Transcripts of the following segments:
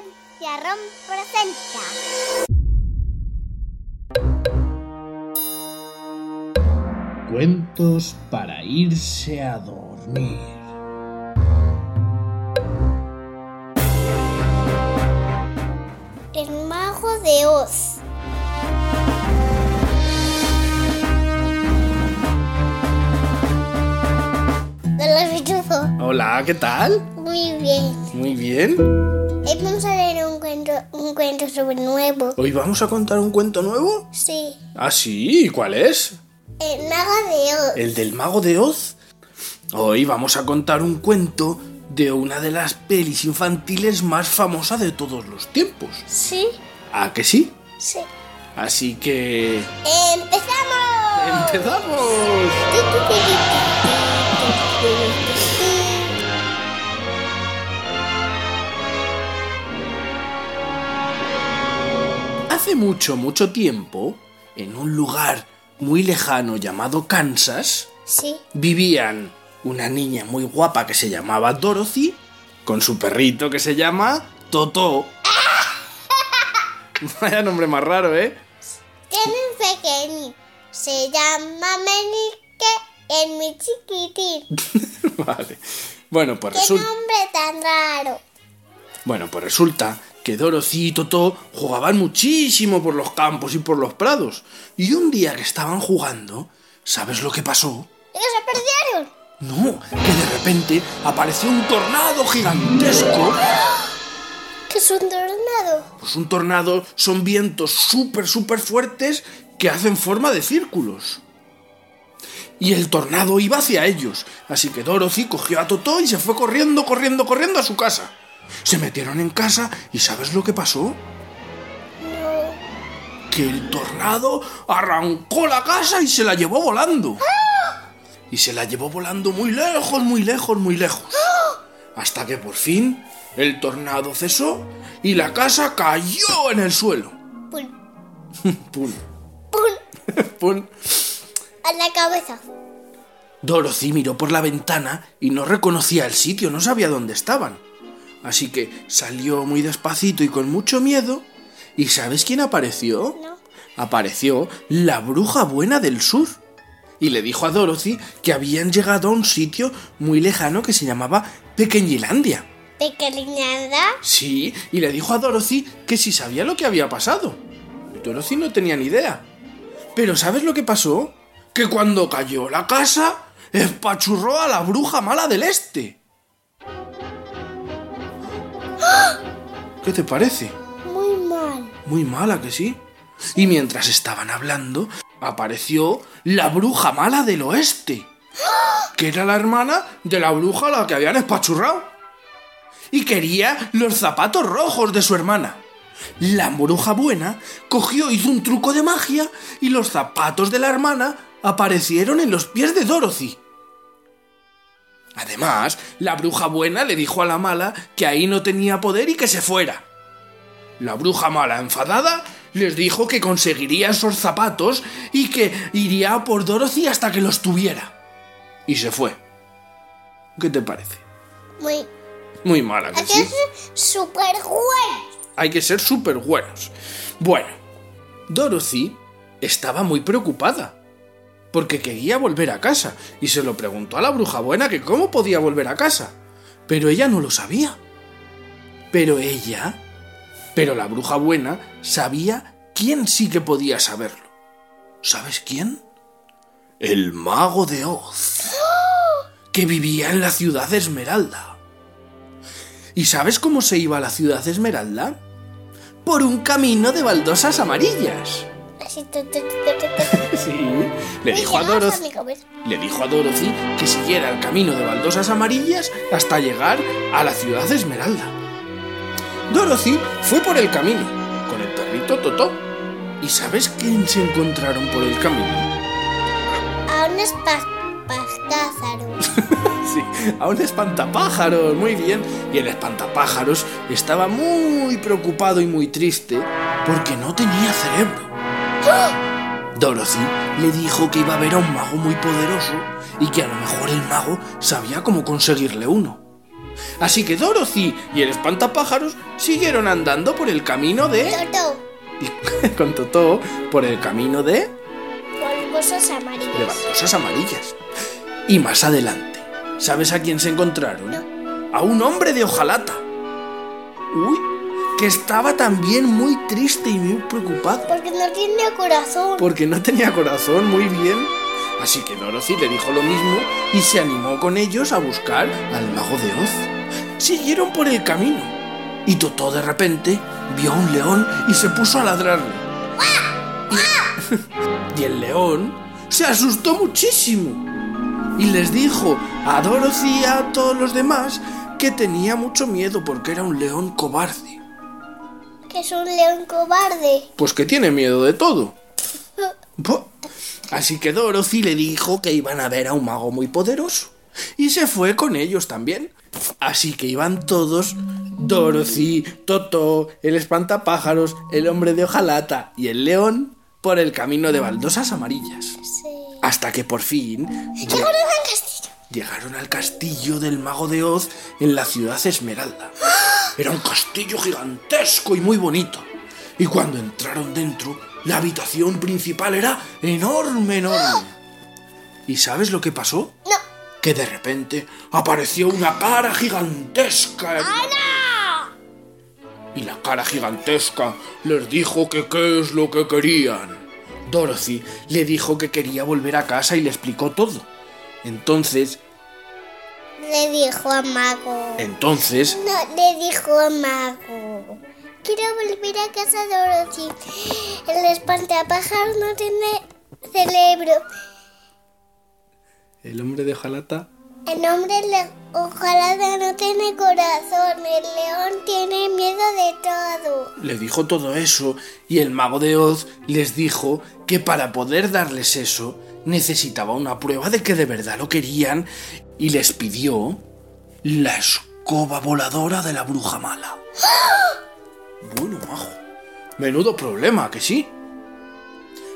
Rom presenta. Cuentos para irse a dormir. El mago de Oz. Hola, Pitufo. Hola, ¿qué tal? Muy bien. Muy bien. Hoy vamos a cuento sobre nuevo. ¿Hoy vamos a contar un cuento nuevo? Sí. Ah, sí, ¿y cuál es? El mago de Oz. ¿El del mago de Oz? Hoy vamos a contar un cuento de una de las pelis infantiles más famosas de todos los tiempos. Sí. ¿A que sí? Sí. Así que... ¡Empezamos! ¡Empezamos! Hace mucho, mucho tiempo, en un lugar muy lejano llamado Kansas, Sí. vivían una niña muy guapa que se llamaba Dorothy, con su perrito que se llama Toto. Vaya nombre más raro, ¿eh? Tiene un pequeño. Se llama Menique, el mi chiquitín. vale. Bueno, pues ¡Qué resulta... nombre tan raro! Bueno, pues resulta que Dorothy y Totó jugaban muchísimo por los campos y por los prados. Y un día que estaban jugando, ¿sabes lo que pasó? ¡Y que se perdieron! No, que de repente apareció un tornado gigantesco. ¿Qué es un tornado? Pues un tornado son vientos súper, súper fuertes que hacen forma de círculos. Y el tornado iba hacia ellos, así que Dorothy cogió a Totó y se fue corriendo, corriendo, corriendo a su casa. Se metieron en casa y ¿sabes lo que pasó? No. que el tornado arrancó la casa y se la llevó volando. Y se la llevó volando muy lejos, muy lejos, muy lejos. Hasta que por fin el tornado cesó y la casa cayó en el suelo. Pum, Pum, pum, pum. a la cabeza. Dorothy miró por la ventana y no reconocía el sitio, no sabía dónde estaban. Así que salió muy despacito y con mucho miedo. ¿Y sabes quién apareció? No. apareció la bruja buena del sur y le dijo a Dorothy que habían llegado a un sitio muy lejano que se llamaba Pequeñilandia. Pequeñada. Sí, y le dijo a Dorothy que si sabía lo que había pasado. Dorothy no tenía ni idea. Pero ¿sabes lo que pasó? Que cuando cayó la casa, espachurró a la bruja mala del este. ¿Qué te parece? Muy mal. Muy mala que sí. Y mientras estaban hablando, apareció la bruja mala del oeste, que era la hermana de la bruja a la que habían espachurrado. Y quería los zapatos rojos de su hermana. La bruja buena cogió, hizo un truco de magia y los zapatos de la hermana aparecieron en los pies de Dorothy. Además, la bruja buena le dijo a la mala que ahí no tenía poder y que se fuera. La bruja mala, enfadada, les dijo que conseguiría esos zapatos y que iría a por Dorothy hasta que los tuviera. Y se fue. ¿Qué te parece? Muy. Muy mala, que Aquí sí. es súper bueno. Hay que ser súper buenos. Bueno, Dorothy estaba muy preocupada. Porque quería volver a casa y se lo preguntó a la bruja buena que cómo podía volver a casa. Pero ella no lo sabía. Pero ella... Pero la bruja buena sabía quién sí que podía saberlo. ¿Sabes quién? El mago de Oz. Que vivía en la ciudad de Esmeralda. ¿Y sabes cómo se iba a la ciudad de Esmeralda? Por un camino de baldosas amarillas. Así. Sí. Le dijo a Dorothy, le dijo a Dorothy que siguiera el camino de baldosas amarillas hasta llegar a la ciudad de Esmeralda. Dorothy fue por el camino con el perrito Totó. ¿Y sabes quién se encontraron por el camino? A un espantapájaro. Sí, a un espantapájaros, muy bien. Y el espantapájaros estaba muy preocupado y muy triste porque no tenía cerebro. Dorothy le dijo que iba a ver a un mago muy poderoso y que a lo mejor el mago sabía cómo conseguirle uno. Así que Dorothy y el espantapájaros siguieron andando por el camino de... Toto. con Totó, por el camino de... De amarillas. amarillas. Y más adelante, ¿sabes a quién se encontraron? A un hombre de hojalata. Uy, que estaba también muy triste y muy preocupado. Porque no tiene corazón. Porque no tenía corazón, muy bien. Así que Dorothy le dijo lo mismo y se animó con ellos a buscar al mago de Oz. Siguieron por el camino y Totó de repente vio a un león y se puso a ladrarle. Y, y el león se asustó muchísimo y les dijo a Dorothy y a todos los demás que tenía mucho miedo porque era un león cobarde. Que es un león cobarde. Pues que tiene miedo de todo. Así que Dorothy le dijo que iban a ver a un mago muy poderoso. Y se fue con ellos también. Así que iban todos, Dorothy, Toto, el espantapájaros, el hombre de hojalata y el león, por el camino de baldosas amarillas. Sí. Hasta que por fin Llegaron al castillo. llegaron al castillo del mago de Oz en la ciudad Esmeralda. Era un castillo gigantesco y muy bonito. Y cuando entraron dentro, la habitación principal era enorme, enorme. ¿Y sabes lo que pasó? No. Que de repente apareció una cara gigantesca. Y la cara gigantesca les dijo que qué es lo que querían. Dorothy le dijo que quería volver a casa y le explicó todo. Entonces, Le dijo a Mago. entonces, No, le dijo a Mago. Quiero volver a casa Dorothy. El espantapájaros no tiene cerebro. el hombre de hojalata El hombre le, ojalá no tiene corazón. El león tiene miedo de todo. le dijo todo eso y el mago de Oz les dijo que para poder darles eso necesitaba una prueba de que de verdad lo querían y les pidió la escoba voladora de la bruja mala. Bueno, majo. Menudo problema, que sí.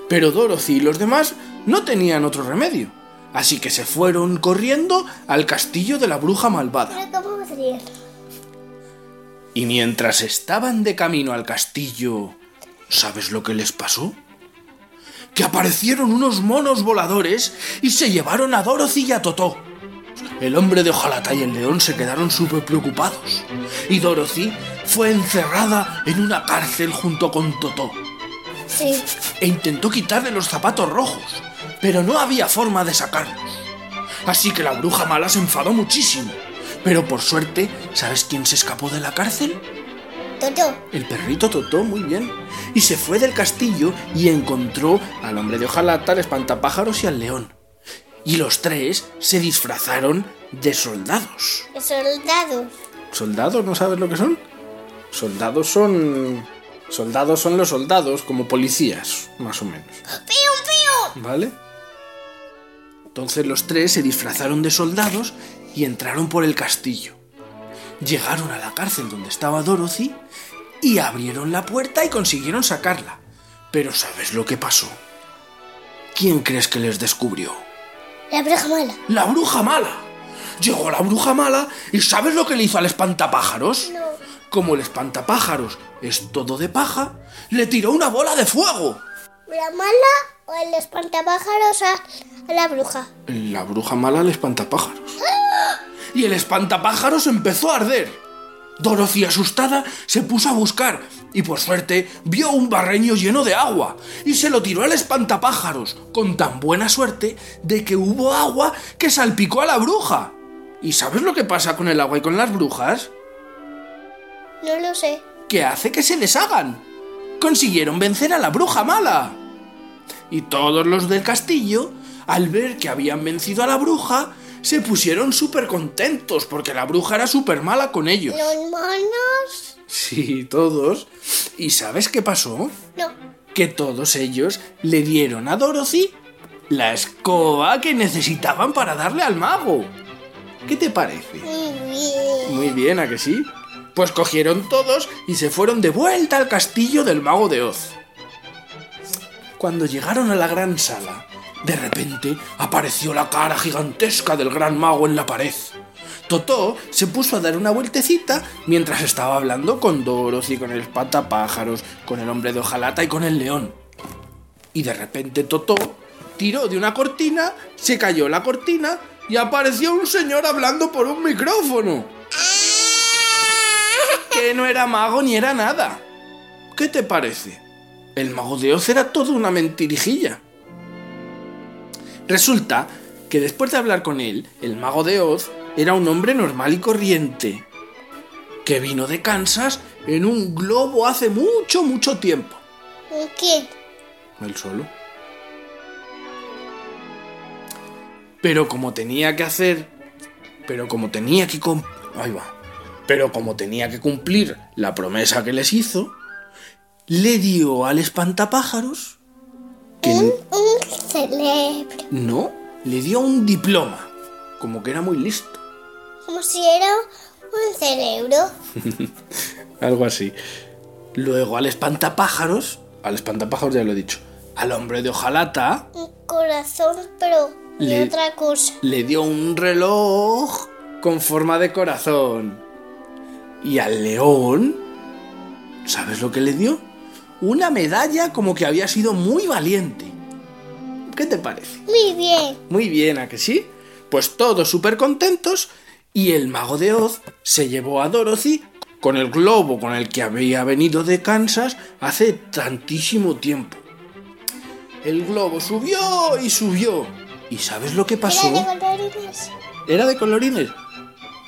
Pero Dorothy y los demás no tenían otro remedio, así que se fueron corriendo al castillo de la bruja malvada. Y mientras estaban de camino al castillo, ¿sabes lo que les pasó? Que aparecieron unos monos voladores y se llevaron a Dorothy y a Totó. El hombre de hojalata y el león se quedaron súper preocupados. Y Dorothy fue encerrada en una cárcel junto con Totó. Sí. E intentó quitarle los zapatos rojos, pero no había forma de sacarlos. Así que la bruja mala se enfadó muchísimo. Pero por suerte, ¿sabes quién se escapó de la cárcel? Toto. El perrito Totó, muy bien. Y se fue del castillo y encontró al hombre de hojalata, al espantapájaros y al león. Y los tres se disfrazaron de soldados. Soldados. ¿Soldados? ¿No sabes lo que son? Soldados son... Soldados son los soldados, como policías, más o menos. ¡Piu, piu! ¿Vale? Entonces los tres se disfrazaron de soldados y entraron por el castillo. Llegaron a la cárcel donde estaba Dorothy y abrieron la puerta y consiguieron sacarla. Pero ¿sabes lo que pasó? ¿Quién crees que les descubrió? La bruja mala. ¡La bruja mala! Llegó la bruja mala y ¿sabes lo que le hizo al espantapájaros? No. Como el espantapájaros es todo de paja, le tiró una bola de fuego. ¿La mala o el espantapájaros a, la bruja? La bruja mala al espantapájaros. Y el espantapájaros empezó a arder. Dorothy, asustada, se puso a buscar y por suerte vio un barreño lleno de agua y se lo tiró al espantapájaros con tan buena suerte de que hubo agua que salpicó a la bruja. ¿Y sabes lo que pasa con el agua y con las brujas? No lo sé. que hace que se deshagan. Consiguieron vencer a la bruja mala. Y todos los del castillo, al ver que habían vencido a la bruja, se pusieron súper contentos porque la bruja era súper mala con ellos. ¿Los monos? Sí, todos. ¿Y sabes qué pasó? No. Que todos ellos le dieron a Dorothy la escoba que necesitaban para darle al mago. ¿Qué te parece? Muy bien. Muy bien, ¿a que sí? Pues cogieron todos y se fueron de vuelta al castillo del mago de Oz. Cuando llegaron a la gran sala, de repente apareció la cara gigantesca del gran mago en la pared. Totó se puso a dar una vueltecita mientras estaba hablando con Dorothy, con el espantapájaros, con el hombre de hojalata y con el león. Y de repente Totó tiró de una cortina, se cayó la cortina y apareció un señor hablando por un micrófono. Que no era mago ni era nada. ¿Qué te parece? El mago de Oz era todo una mentirijilla. Resulta que después de hablar con él, el mago de Oz era un hombre normal y corriente, que vino de Kansas en un globo hace mucho, mucho tiempo. ¿Quién? Él solo. Pero como tenía que hacer... Pero como tenía que... Ahí va. Pero como tenía que cumplir la promesa que les hizo, le dio al espantapájaros que... Un, un cerebro. No, le dio un diploma. Como que era muy listo. Como si era un cerebro. Algo así. Luego al espantapájaros, al espantapájaros ya lo he dicho, al hombre de hojalata Un corazón, pero de Le- otra cosa. le dio un reloj con forma de corazón. Y al león, ¿sabes lo que le dio? Una medalla como que había sido muy valiente. ¿Qué te parece? Muy bien. Muy bien, ¿a que sí? Pues todos súper contentos y el mago de Oz se llevó a Dorothy con el globo con el que había venido de Kansas hace tantísimo tiempo. El globo subió y subió. ¿Y sabes lo que pasó? ¿Era de colorines? ¿Era de colorines?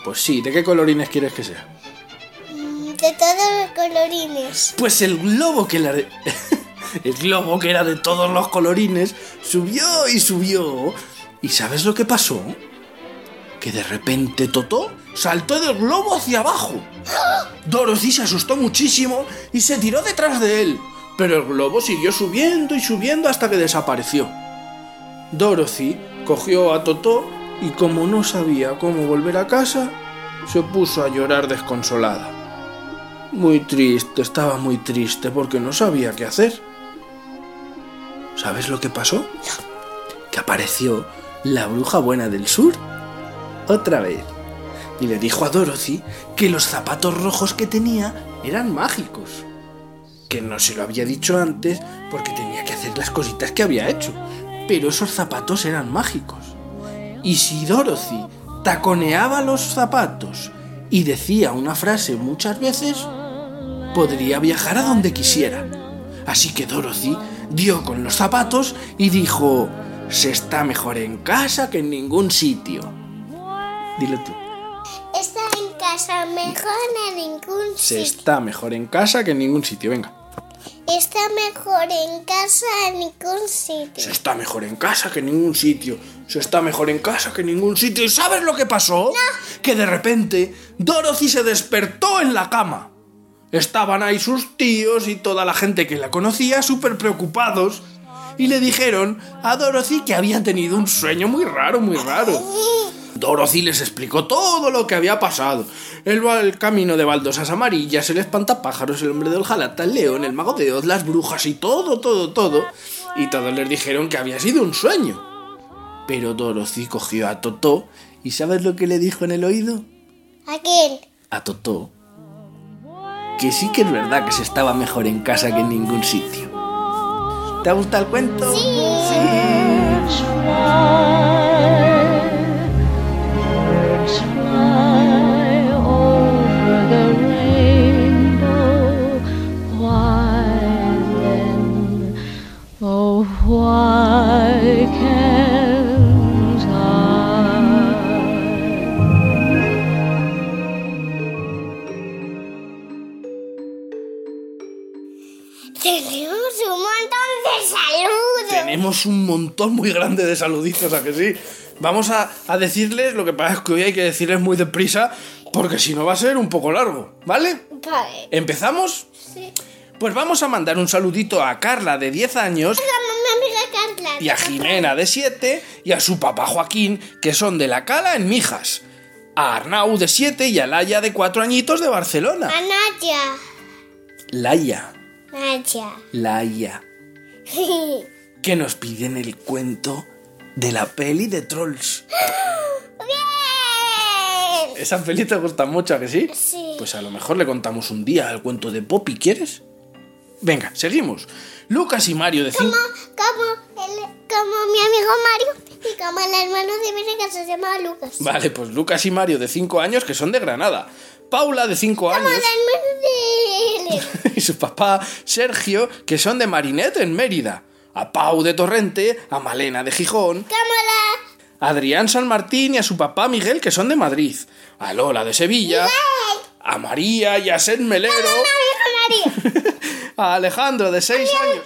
Pues sí, ¿de qué colorines quieres que sea? De todos los colorines. Pues el globo que de... el globo que era de todos los colorines subió y subió. ¿Y sabes lo que pasó? Que de repente Totó saltó del globo hacia abajo. Dorothy se asustó muchísimo y se tiró detrás de él. Pero el globo siguió subiendo y subiendo hasta que desapareció. Dorothy cogió a Totó y como no sabía cómo volver a casa, se puso a llorar desconsolada. Muy triste, estaba muy triste porque no sabía qué hacer. ¿Sabes lo que pasó? Que apareció la bruja buena del sur. Otra vez. Y le dijo a Dorothy que los zapatos rojos que tenía eran mágicos. Que no se lo había dicho antes porque tenía que hacer las cositas que había hecho. Pero esos zapatos eran mágicos. Y si Dorothy taconeaba los zapatos y decía una frase muchas veces, podría viajar a donde quisiera. Así que Dorothy dio con los zapatos y dijo, se está mejor en casa que en ningún sitio. Dilo tú. Está en casa mejor en ningún Se sitio. está mejor en casa que en ningún sitio. Venga. Está mejor en casa en ningún sitio. Se está mejor en casa que en ningún sitio. Se está mejor en casa que en ningún sitio. ¿Y sabes lo que pasó? Que de repente Dorothy se despertó en la cama. Estaban ahí sus tíos y toda la gente que la conocía súper preocupados. Y le dijeron a Dorothy que había tenido un sueño muy raro, muy raro. Dorothy les explicó todo lo que había pasado. El, camino de baldosas amarillas, el espantapájaros, el hombre del jalata, el león, el mago de Oz, las brujas y todo, todo, todo. Y todos les dijeron que había sido un sueño. Pero Dorothy cogió a Totó y ¿sabes lo que le dijo en el oído? ¿A quién? A Totó. Que sí que es verdad que se estaba mejor en casa que en ningún sitio. ¿Te ha gustado el cuento? Fly, Tenemos un montón muy grande de saluditos, ¿a que sí? Vamos a, a decirles, lo que pasa es que hoy hay que decirles muy deprisa, porque si no va a ser un poco largo, ¿vale? Vale. ¿Empezamos? Sí. Pues vamos a mandar un saludito a Carla de 10 años mi amiga Carla. y a Jimena de 7 y a su papá Joaquín, que son de la Cala en Mijas. A Arnau de 7 y a Laia de 4 añitos de Barcelona. A Nadia. Laia, Nadia. Laia, que nos piden el cuento de la peli de Trolls. ¡Bien! ¿Esa peli te gusta mucho, ¿a que sí? Sí. Pues a lo mejor le contamos un día el cuento de Poppy, ¿quieres? Venga, seguimos. Lucas y Mario de cinco... Como, el, como mi amigo Mario y como el hermano de Venegas que se llama Lucas. Vale, pues Lucas y Mario de 5 años que son de Granada. Paula de 5 Como el años hermano de él. y su papá Sergio que son de Marinette en Mérida. A Pau de Torrente, a Malena de Gijón, Como la... a Adrián San Martín y a su papá Miguel que son de Madrid. A Lola de Sevilla, a María y a Sen Melero, Mi amigo Mario. a Alejandro de 6 años.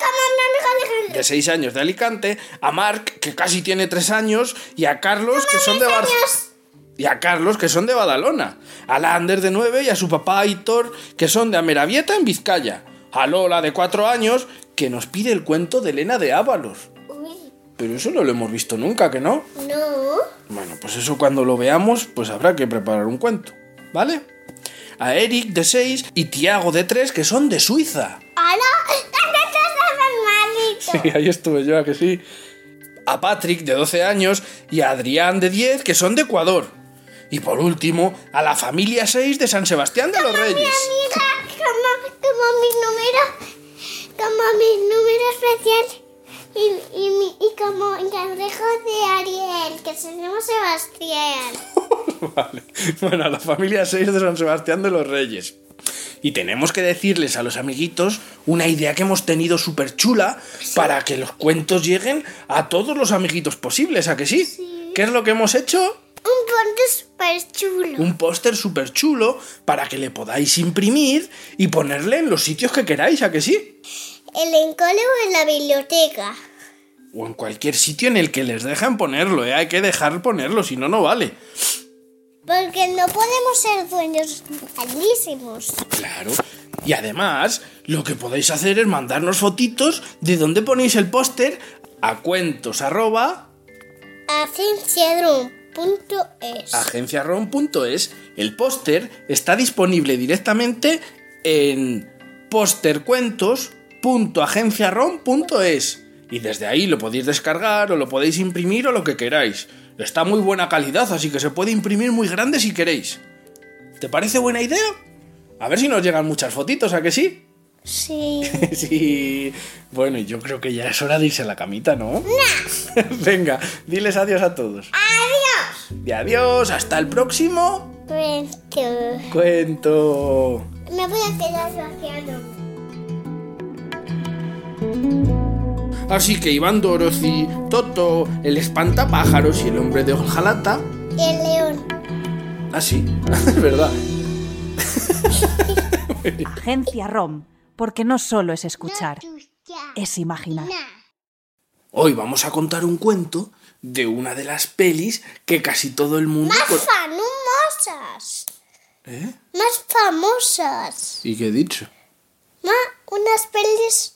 De 6 años de Alicante, a Marc, que casi tiene 3 años, y a Carlos, que son de Bar- años. Y a Carlos, que son de Badalona. A Lander, de 9, y a su papá Aitor, que son de Ameravieta, en Vizcaya. A Lola, de 4 años, que nos pide el cuento de Elena de Ábalos. Uy, Pero eso no lo hemos visto nunca, ¿que no? no. Bueno, pues eso cuando lo veamos, pues habrá que preparar un cuento, ¿vale? A Eric, de 6, y Tiago, de 3, que son de Suiza. ¡Hola! ¿Dónde estás, hermanito? Sí, ahí estuve yo, ¿a que sí. A Patrick, de 12 años, y a Adrián, de 10, que son de Ecuador. Y por último, a la familia 6 de San Sebastián de los Reyes. Como, mi número, como mi número especial y, y, mi- y como el cangrejo de Ariel, que se llama Sebastián. Vale. Bueno, a la familia 6 de San Sebastián de los Reyes. Y tenemos que decirles a los amiguitos una idea que hemos tenido súper chula para que los cuentos lleguen a todos los amiguitos posibles, ¿a que? Sí. ¿Qué es lo que hemos hecho? Un ponte súper chulo. un póster súper chulo para que le podáis imprimir y ponerle en los sitios que queráis, ¿a que sí? El encole o en la biblioteca. O en cualquier sitio en el que les dejan ponerlo, ¿eh? Hay que dejar ponerlo, si no, no vale. Porque no podemos ser dueños malísimos. Claro. Y además, lo que podéis hacer es mandarnos fotitos de dónde ponéis el póster a cuentos arroba Agenciadrum.es. agenciaron.es. El póster está disponible directamente en postercuentos.agenciaron.es y desde ahí lo podéis descargar o lo podéis imprimir o lo que queráis. Está muy buena calidad, así que se puede imprimir muy grande si queréis. ¿Te parece buena idea? A ver si nos llegan muchas fotitos, ¿a que sí? Sí. sí. Bueno, yo creo que ya es hora de irse a la camita, ¿no? Venga, diles adiós a todos. Adiós. Y adiós, hasta el próximo Cuento. cuento. Me voy a quedar vaciando. Así que Iván Dorothy, Toto, el espantapájaros y el hombre de hojalata. Y el león. Ah, sí, es verdad. Agencia ROM, porque no solo es escuchar, es imaginar. Hoy vamos a contar un cuento de una de las pelis que casi todo el mundo. Más famosas. ¿Eh? Más famosas. ¿Y qué he dicho? Más unas pelis